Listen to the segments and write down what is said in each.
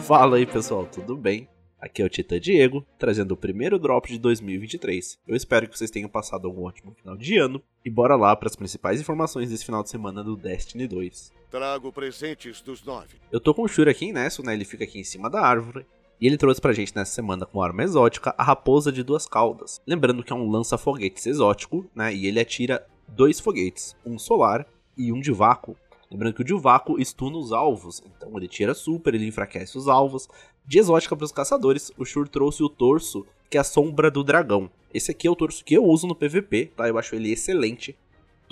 Fala aí pessoal, tudo bem? Aqui é o Tita Diego, trazendo o primeiro drop de 2023. Eu espero que vocês tenham passado um ótimo final de ano e bora lá para as principais informações desse final de semana do Destiny 2. Trago presentes dos nove. Eu tô com o em Nesso, né? Ele fica aqui em cima da árvore. E ele trouxe pra gente nessa semana com arma exótica a Raposa de Duas Caudas. Lembrando que é um lança-foguetes exótico, né? E ele atira dois foguetes, um solar e um de vácuo. Lembrando que o de vácuo estuna os alvos, então ele tira super, ele enfraquece os alvos. De exótica para os caçadores, o Shur trouxe o torso, que é a sombra do dragão. Esse aqui é o torso que eu uso no PVP, tá? Eu acho ele excelente.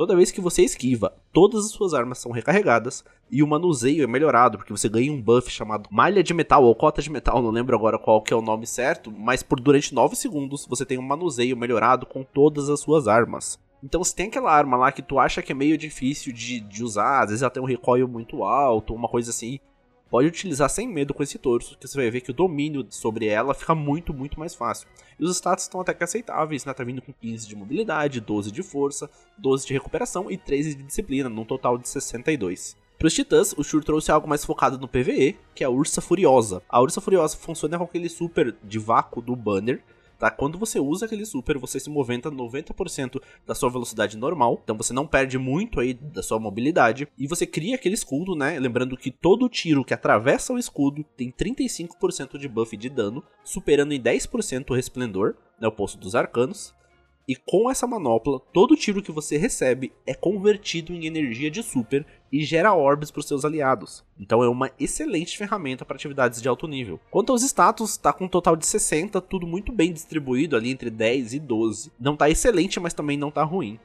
Toda vez que você esquiva, todas as suas armas são recarregadas e o manuseio é melhorado, porque você ganha um buff chamado malha de metal ou cota de metal, não lembro agora qual que é o nome certo, mas por durante 9 segundos você tem um manuseio melhorado com todas as suas armas. Então se tem aquela arma lá que tu acha que é meio difícil de, de usar, às vezes ela tem um recoil muito alto, uma coisa assim, pode utilizar sem medo com esse torso, que você vai ver que o domínio sobre ela fica muito, muito mais fácil. E os status estão até que aceitáveis, né? Tá vindo com 15 de mobilidade, 12 de força, 12 de recuperação e 13 de disciplina, num total de 62. Para os titãs, o Shur trouxe algo mais focado no PvE, que é a Ursa Furiosa. A Ursa Furiosa funciona com aquele super de vácuo do banner, tá? Quando você usa aquele super, você se movimenta 90% da sua velocidade normal, então você não perde muito aí da sua mobilidade, e você cria aquele escudo, né? Lembrando que todo tiro que atravessa o escudo tem 35% de buff de dano, superando em 10% o resplendor, né? O poço dos arcanos. E com essa manopla, todo tiro que você recebe é convertido em energia de super e gera orbes para os seus aliados. Então é uma excelente ferramenta para atividades de alto nível. Quanto aos status, tá com um total de 60, tudo muito bem distribuído ali entre 10 e 12. Não tá excelente, mas também não tá ruim.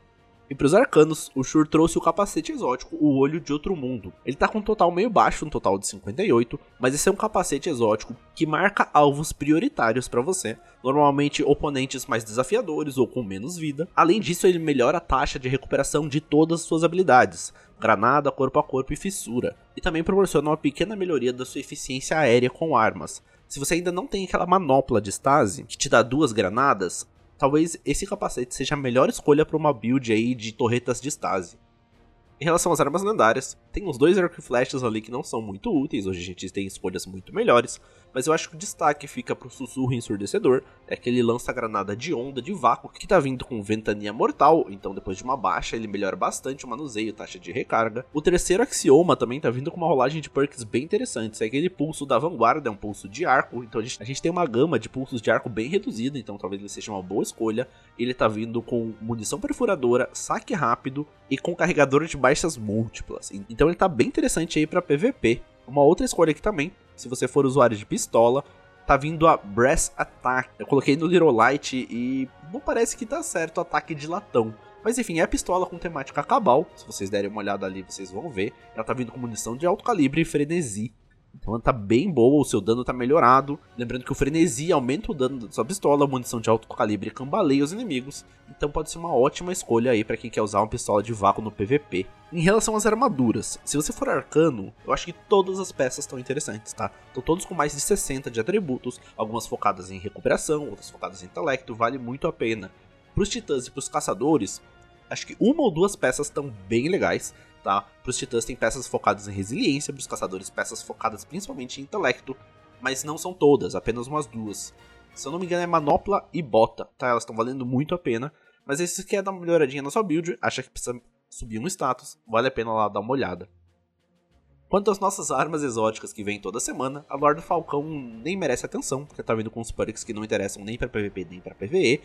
E para os arcanos, o Shur trouxe o capacete exótico, o Olho de Outro Mundo. Ele tá com um total meio baixo, um total de 58, mas esse é um capacete exótico que marca alvos prioritários para você, normalmente oponentes mais desafiadores ou com menos vida. Além disso, ele melhora a taxa de recuperação de todas as suas habilidades, granada, corpo a corpo e fissura, e também proporciona uma pequena melhoria da sua eficiência aérea com armas. Se você ainda não tem aquela manopla de stase, que te dá duas granadas, talvez esse capacete seja a melhor escolha para uma build aí de torretas de stase. Em relação às armas lendárias, tem uns dois arco flashes ali que não são muito úteis, hoje a gente tem escolhas muito melhores, mas eu acho que o destaque fica pro sussurro ensurdecedor, é aquele lança-granada de onda de vácuo que tá vindo com ventania mortal, então depois de uma baixa ele melhora bastante o manuseio, taxa de recarga. O terceiro axioma também tá vindo com uma rolagem de perks bem interessantes, é aquele pulso da vanguarda, é um pulso de arco, então a gente, a gente tem uma gama de pulsos de arco bem reduzida, então talvez ele seja uma boa escolha. Ele tá vindo com munição perfuradora, saque rápido e com carregador de baixas múltiplas, então ele tá bem interessante aí para PVP. Uma outra escolha aqui também se você for usuário de pistola, tá vindo a Brass Attack. Eu coloquei no Little Light e não parece que tá certo o ataque de latão. Mas enfim, é a pistola com temática cabal. Se vocês derem uma olhada ali, vocês vão ver. Ela tá vindo com munição de alto calibre e frenesi. Então ela tá bem boa, o seu dano tá melhorado. Lembrando que o frenesi aumenta o dano da sua pistola, munição de alto calibre cambaleia os inimigos. Então pode ser uma ótima escolha aí para quem quer usar uma pistola de vácuo no PVP. Em relação às armaduras, se você for arcano, eu acho que todas as peças estão interessantes, tá? Estão todos com mais de 60 de atributos, algumas focadas em recuperação, outras focadas em intelecto, vale muito a pena. Para os titãs e para os caçadores, acho que uma ou duas peças estão bem legais tá? Para os titãs tem peças focadas em resiliência, para os caçadores peças focadas principalmente em intelecto, mas não são todas, apenas umas duas. Se eu não me engano é manopla e bota, tá? Elas estão valendo muito a pena, mas se você quer dar uma melhoradinha na sua build, acha que precisa subir um status, vale a pena lá dar uma olhada. Quanto às nossas armas exóticas que vêm toda semana, a Lord Falcão nem merece atenção, porque tá vindo com uns perks que não interessam nem para PVP nem para PVE,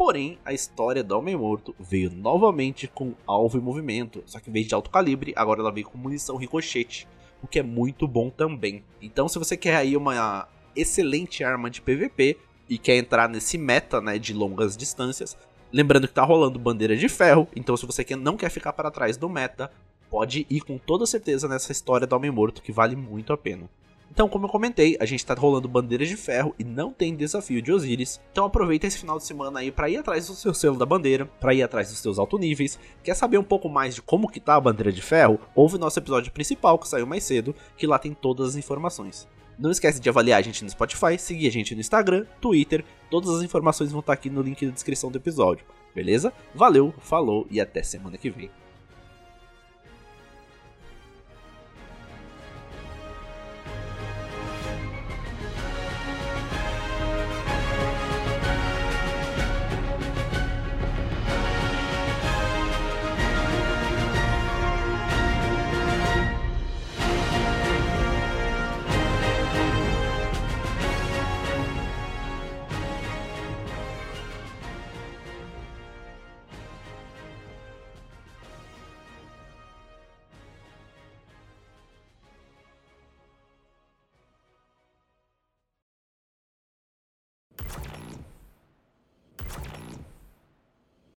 Porém, a história do Homem Morto veio novamente com alvo e movimento, só que em vez de alto calibre, agora ela veio com munição ricochete, o que é muito bom também. Então, se você quer aí uma excelente arma de PVP e quer entrar nesse meta né, de longas distâncias, lembrando que tá rolando bandeira de ferro, então se você não quer ficar para trás do meta, pode ir com toda certeza nessa história do Homem Morto que vale muito a pena. Então, como eu comentei, a gente tá rolando bandeiras de ferro e não tem desafio de Osiris. Então aproveita esse final de semana aí para ir atrás do seu selo da bandeira, para ir atrás dos seus alto níveis. Quer saber um pouco mais de como que tá a bandeira de ferro? Ouve nosso episódio principal que saiu mais cedo, que lá tem todas as informações. Não esquece de avaliar a gente no Spotify, seguir a gente no Instagram, Twitter, todas as informações vão estar aqui no link da descrição do episódio, beleza? Valeu, falou e até semana que vem.